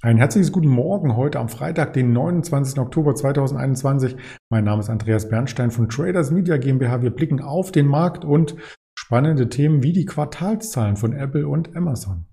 Ein herzliches guten Morgen heute am Freitag, den 29. Oktober 2021. Mein Name ist Andreas Bernstein von Traders Media GmbH. Wir blicken auf den Markt und spannende Themen wie die Quartalszahlen von Apple und Amazon.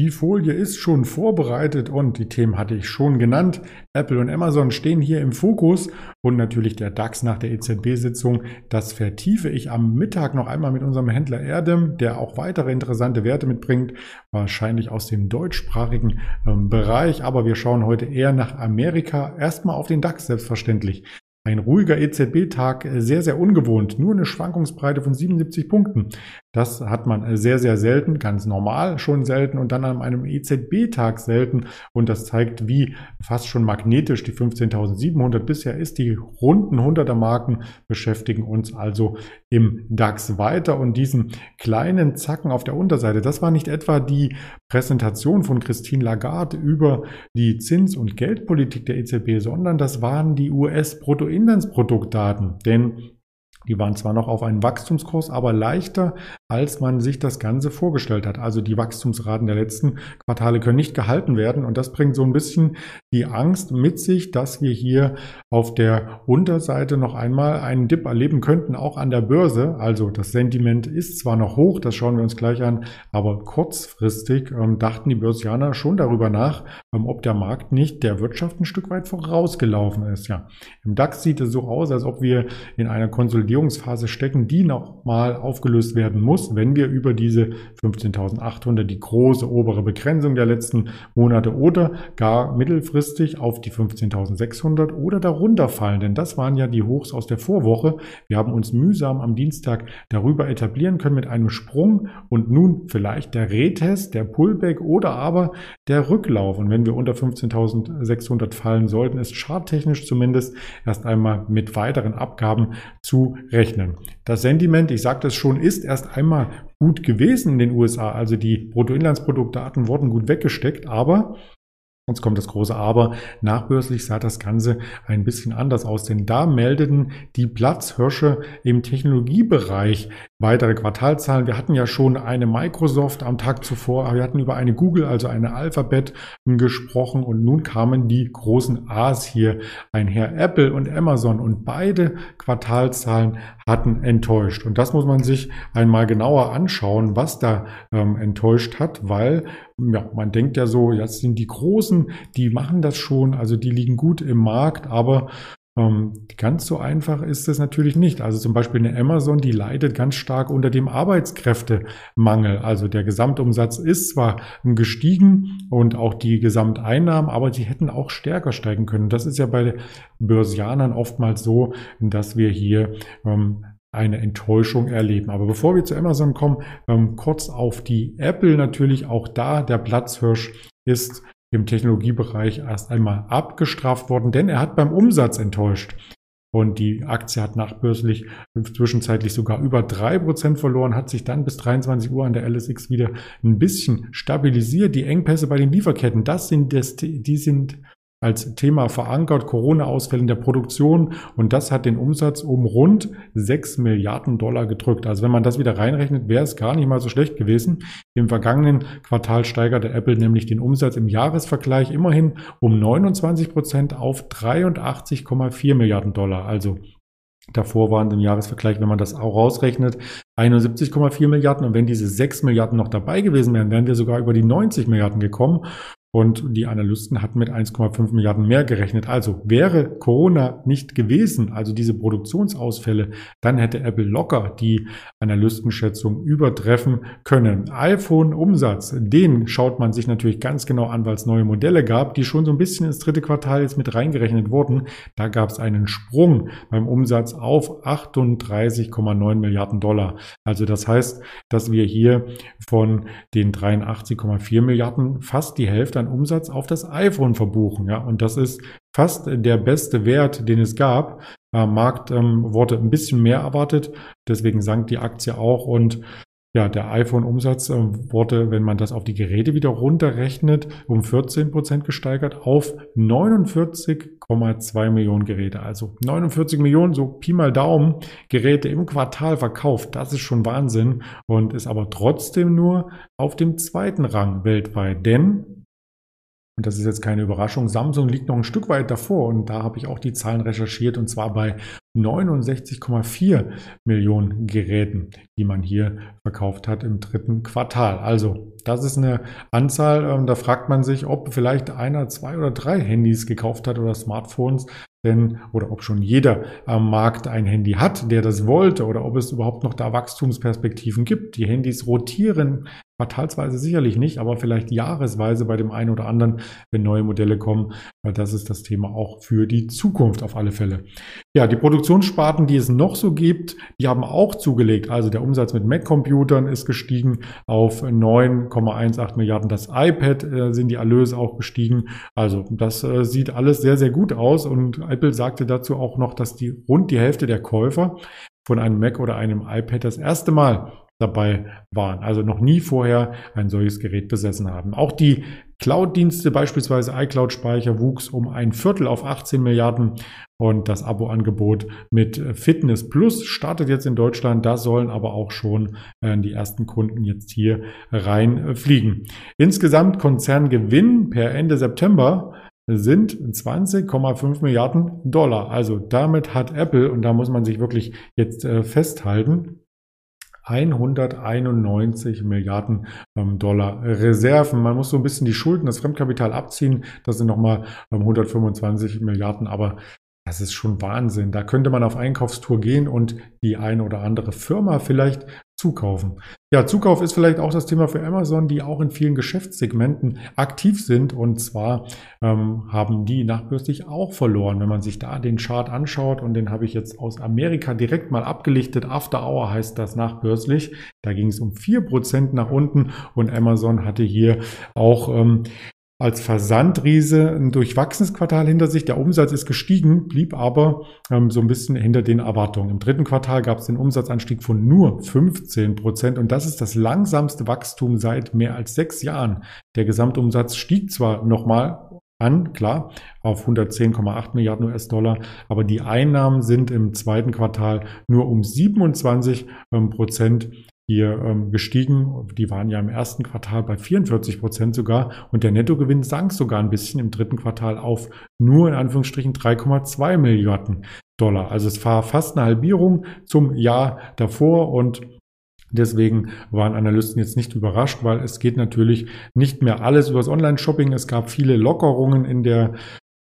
Die Folie ist schon vorbereitet und die Themen hatte ich schon genannt. Apple und Amazon stehen hier im Fokus und natürlich der DAX nach der EZB-Sitzung. Das vertiefe ich am Mittag noch einmal mit unserem Händler Erdem, der auch weitere interessante Werte mitbringt, wahrscheinlich aus dem deutschsprachigen ähm, Bereich. Aber wir schauen heute eher nach Amerika. Erstmal auf den DAX selbstverständlich. Ein ruhiger EZB-Tag, äh, sehr, sehr ungewohnt. Nur eine Schwankungsbreite von 77 Punkten. Das hat man äh, sehr, sehr selten, ganz normal schon selten und dann an einem EZB-Tag selten. Und das zeigt, wie fast schon magnetisch die 15.700 bisher ist. Die runden 100er Marken beschäftigen uns also im DAX weiter. Und diesen kleinen Zacken auf der Unterseite, das war nicht etwa die Präsentation von Christine Lagarde über die Zins- und Geldpolitik der EZB, sondern das waren die US-Brutto Bruttoinlandsproduktdaten, denn die waren zwar noch auf einen Wachstumskurs, aber leichter, als man sich das Ganze vorgestellt hat. Also die Wachstumsraten der letzten Quartale können nicht gehalten werden und das bringt so ein bisschen die Angst mit sich, dass wir hier auf der Unterseite noch einmal einen Dip erleben könnten, auch an der Börse. Also das Sentiment ist zwar noch hoch, das schauen wir uns gleich an, aber kurzfristig ähm, dachten die Börsianer schon darüber nach, ähm, ob der Markt nicht der Wirtschaft ein Stück weit vorausgelaufen ist. Ja, im DAX sieht es so aus, als ob wir in einer Konsolidierung Konsolidierungsphase stecken, die nochmal aufgelöst werden muss, wenn wir über diese 15.800, die große obere Begrenzung der letzten Monate oder gar mittelfristig auf die 15.600 oder darunter fallen. Denn das waren ja die Hochs aus der Vorwoche. Wir haben uns mühsam am Dienstag darüber etablieren können mit einem Sprung und nun vielleicht der Retest, der Pullback oder aber der Rücklauf. Und wenn wir unter 15.600 fallen sollten, ist charttechnisch zumindest erst einmal mit weiteren Abgaben zu rechnen. Das Sentiment, ich sagte es schon, ist erst einmal gut gewesen in den USA. Also die Bruttoinlandsproduktdaten wurden gut weggesteckt, aber Jetzt kommt das große Aber. Nachbörslich sah das Ganze ein bisschen anders aus, denn da meldeten die Platzhirsche im Technologiebereich weitere Quartalzahlen. Wir hatten ja schon eine Microsoft am Tag zuvor, wir hatten über eine Google, also eine Alphabet gesprochen und nun kamen die großen A's hier einher, Apple und Amazon und beide Quartalzahlen hatten enttäuscht. Und das muss man sich einmal genauer anschauen, was da ähm, enttäuscht hat, weil ja, man denkt ja so, jetzt sind die Großen, die machen das schon, also die liegen gut im Markt, aber ganz so einfach ist es natürlich nicht. Also zum Beispiel eine Amazon, die leidet ganz stark unter dem Arbeitskräftemangel. Also der Gesamtumsatz ist zwar gestiegen und auch die Gesamteinnahmen, aber die hätten auch stärker steigen können. Das ist ja bei Börsianern oftmals so, dass wir hier ähm, eine Enttäuschung erleben. Aber bevor wir zu Amazon kommen, ähm, kurz auf die Apple natürlich auch da der Platzhirsch ist im Technologiebereich erst einmal abgestraft worden, denn er hat beim Umsatz enttäuscht. Und die Aktie hat nachbörslich zwischenzeitlich sogar über drei Prozent verloren, hat sich dann bis 23 Uhr an der LSX wieder ein bisschen stabilisiert. Die Engpässe bei den Lieferketten, das sind, das, die sind als Thema verankert, Corona-Ausfälle in der Produktion und das hat den Umsatz um rund 6 Milliarden Dollar gedrückt. Also wenn man das wieder reinrechnet, wäre es gar nicht mal so schlecht gewesen. Im vergangenen Quartal steigerte Apple nämlich den Umsatz im Jahresvergleich immerhin um 29 Prozent auf 83,4 Milliarden Dollar. Also Davor waren im Jahresvergleich, wenn man das auch rausrechnet, 71,4 Milliarden. Und wenn diese 6 Milliarden noch dabei gewesen wären, wären wir sogar über die 90 Milliarden gekommen. Und die Analysten hatten mit 1,5 Milliarden mehr gerechnet. Also wäre Corona nicht gewesen, also diese Produktionsausfälle, dann hätte Apple locker die Analystenschätzung übertreffen können. iPhone-Umsatz, den schaut man sich natürlich ganz genau an, weil es neue Modelle gab, die schon so ein bisschen ins dritte Quartal jetzt mit reingerechnet wurden. Da gab es einen Sprung beim Umsatz auf 38,9 Milliarden Dollar. Also das heißt, dass wir hier von den 83,4 Milliarden fast die Hälfte an Umsatz auf das iPhone verbuchen. Ja, und das ist fast der beste Wert, den es gab. Äh, Markt ähm, wurde ein bisschen mehr erwartet, deswegen sank die Aktie auch und ja, der iPhone-Umsatz äh, wurde, wenn man das auf die Geräte wieder runterrechnet, um 14 Prozent gesteigert auf 49,2 Millionen Geräte. Also 49 Millionen, so Pi mal Daumen, Geräte im Quartal verkauft. Das ist schon Wahnsinn und ist aber trotzdem nur auf dem zweiten Rang weltweit. Denn und das ist jetzt keine Überraschung. Samsung liegt noch ein Stück weit davor und da habe ich auch die Zahlen recherchiert und zwar bei 69,4 Millionen Geräten, die man hier verkauft hat im dritten Quartal. Also das ist eine Anzahl, ähm, da fragt man sich, ob vielleicht einer, zwei oder drei Handys gekauft hat oder Smartphones, denn oder ob schon jeder am Markt ein Handy hat, der das wollte oder ob es überhaupt noch da Wachstumsperspektiven gibt. Die Handys rotieren quartalsweise sicherlich nicht, aber vielleicht jahresweise bei dem einen oder anderen, wenn neue Modelle kommen, weil das ist das Thema auch für die Zukunft auf alle Fälle. Ja, die Produktionssparten, die es noch so gibt, die haben auch zugelegt. Also der Umsatz mit Mac-Computern ist gestiegen auf 9,18 Milliarden. Das iPad äh, sind die Erlöse auch gestiegen. Also das äh, sieht alles sehr, sehr gut aus und Apple sagte dazu auch noch, dass die rund die Hälfte der Käufer von einem Mac oder einem iPad das erste Mal dabei waren, also noch nie vorher ein solches Gerät besessen haben. Auch die Cloud-Dienste, beispielsweise iCloud-Speicher, wuchs um ein Viertel auf 18 Milliarden und das Abo-Angebot mit Fitness Plus startet jetzt in Deutschland. Da sollen aber auch schon äh, die ersten Kunden jetzt hier reinfliegen. Insgesamt Konzerngewinn per Ende September sind 20,5 Milliarden Dollar. Also damit hat Apple, und da muss man sich wirklich jetzt äh, festhalten, 191 Milliarden ähm, Dollar Reserven. Man muss so ein bisschen die Schulden, das Fremdkapital abziehen. Das sind nochmal 125 ähm, Milliarden, aber das ist schon Wahnsinn. Da könnte man auf Einkaufstour gehen und die eine oder andere Firma vielleicht zukaufen. Ja, Zukauf ist vielleicht auch das Thema für Amazon, die auch in vielen Geschäftssegmenten aktiv sind. Und zwar ähm, haben die nachbörslich auch verloren. Wenn man sich da den Chart anschaut, und den habe ich jetzt aus Amerika direkt mal abgelichtet, After Hour heißt das nachbörslich. Da ging es um vier Prozent nach unten und Amazon hatte hier auch ähm, als Versandriese ein durchwachsenes Quartal hinter sich. Der Umsatz ist gestiegen, blieb aber ähm, so ein bisschen hinter den Erwartungen. Im dritten Quartal gab es den Umsatzanstieg von nur 15 Prozent und das ist das langsamste Wachstum seit mehr als sechs Jahren. Der Gesamtumsatz stieg zwar nochmal an, klar, auf 110,8 Milliarden US-Dollar, aber die Einnahmen sind im zweiten Quartal nur um 27 ähm, Prozent hier ähm, gestiegen. Die waren ja im ersten Quartal bei 44 Prozent sogar und der Nettogewinn sank sogar ein bisschen im dritten Quartal auf nur in Anführungsstrichen 3,2 Milliarden Dollar. Also es war fast eine Halbierung zum Jahr davor und Deswegen waren Analysten jetzt nicht überrascht, weil es geht natürlich nicht mehr alles übers Online-Shopping. Es gab viele Lockerungen in der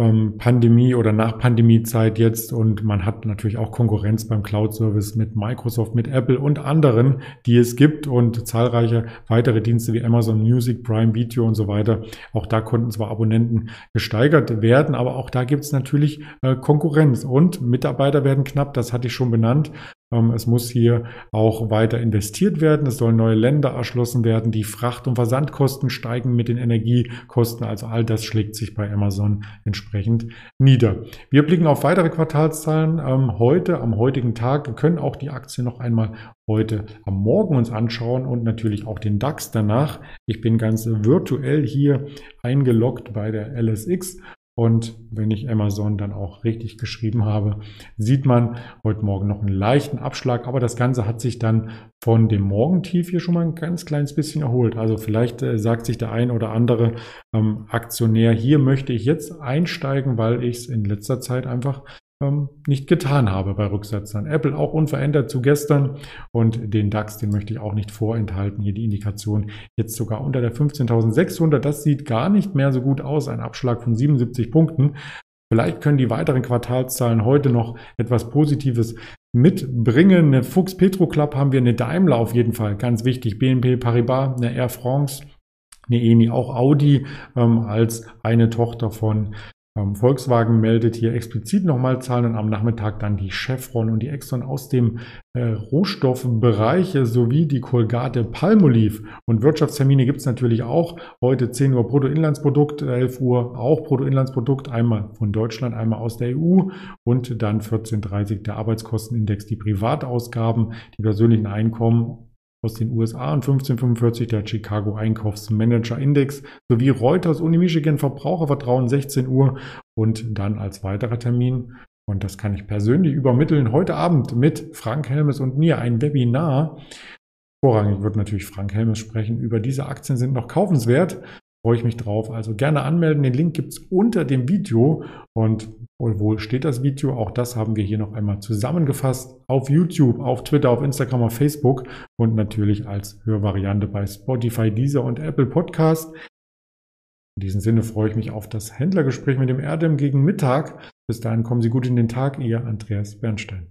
ähm, Pandemie oder nach Pandemiezeit jetzt und man hat natürlich auch Konkurrenz beim Cloud-Service mit Microsoft, mit Apple und anderen, die es gibt und zahlreiche weitere Dienste wie Amazon Music, Prime Video und so weiter. Auch da konnten zwar Abonnenten gesteigert werden, aber auch da gibt es natürlich äh, Konkurrenz und Mitarbeiter werden knapp, das hatte ich schon benannt. Ähm, es muss hier auch weiter investiert werden. Es sollen neue Länder erschlossen werden. Die Fracht- und Versandkosten steigen mit den Energiekosten. Also all das schlägt sich bei Amazon entsprechend nieder. Wir blicken auf weitere Quartalszahlen ähm, heute, am heutigen Tag. Wir können auch die Aktie noch einmal heute am Morgen uns anschauen und natürlich auch den DAX danach. Ich bin ganz virtuell hier eingeloggt bei der LSX und wenn ich Amazon dann auch richtig geschrieben habe, sieht man heute Morgen noch einen leichten Abschlag. Aber das Ganze hat sich dann von dem Morgentief hier schon mal ein ganz kleines bisschen erholt. Also vielleicht äh, sagt sich der ein oder andere ähm, Aktionär, hier möchte ich jetzt einsteigen, weil ich es in letzter Zeit einfach nicht getan habe bei Rücksetzern. Apple auch unverändert zu gestern und den DAX, den möchte ich auch nicht vorenthalten. Hier die Indikation jetzt sogar unter der 15.600. Das sieht gar nicht mehr so gut aus. Ein Abschlag von 77 Punkten. Vielleicht können die weiteren Quartalszahlen heute noch etwas Positives mitbringen. Eine Fuchs Petro Club haben wir, eine Daimler auf jeden Fall, ganz wichtig. BNP Paribas, eine Air France, eine ENI, auch Audi ähm, als eine Tochter von ähm, Volkswagen meldet hier explizit nochmal Zahlen und am Nachmittag dann die Chevron und die Exxon aus dem äh, Rohstoffbereich sowie die Colgate Palmolive. Und Wirtschaftstermine gibt es natürlich auch. Heute 10 Uhr Bruttoinlandsprodukt, 11 Uhr auch Bruttoinlandsprodukt, einmal von Deutschland, einmal aus der EU und dann 14.30 der Arbeitskostenindex, die Privatausgaben, die persönlichen Einkommen aus den USA und 1545 der Chicago Einkaufsmanager Index sowie Reuters Uni Michigan Verbrauchervertrauen 16 Uhr und dann als weiterer Termin und das kann ich persönlich übermitteln. Heute Abend mit Frank Helmes und mir ein Webinar. Vorrangig wird natürlich Frank Helmes sprechen über diese Aktien sind noch kaufenswert. Freue ich mich drauf. Also gerne anmelden. Den Link gibt es unter dem Video. Und wo steht das Video? Auch das haben wir hier noch einmal zusammengefasst. Auf YouTube, auf Twitter, auf Instagram, auf Facebook und natürlich als Hörvariante bei Spotify, Deezer und Apple Podcast. In diesem Sinne freue ich mich auf das Händlergespräch mit dem Erdem gegen Mittag. Bis dahin kommen Sie gut in den Tag. Ihr Andreas Bernstein.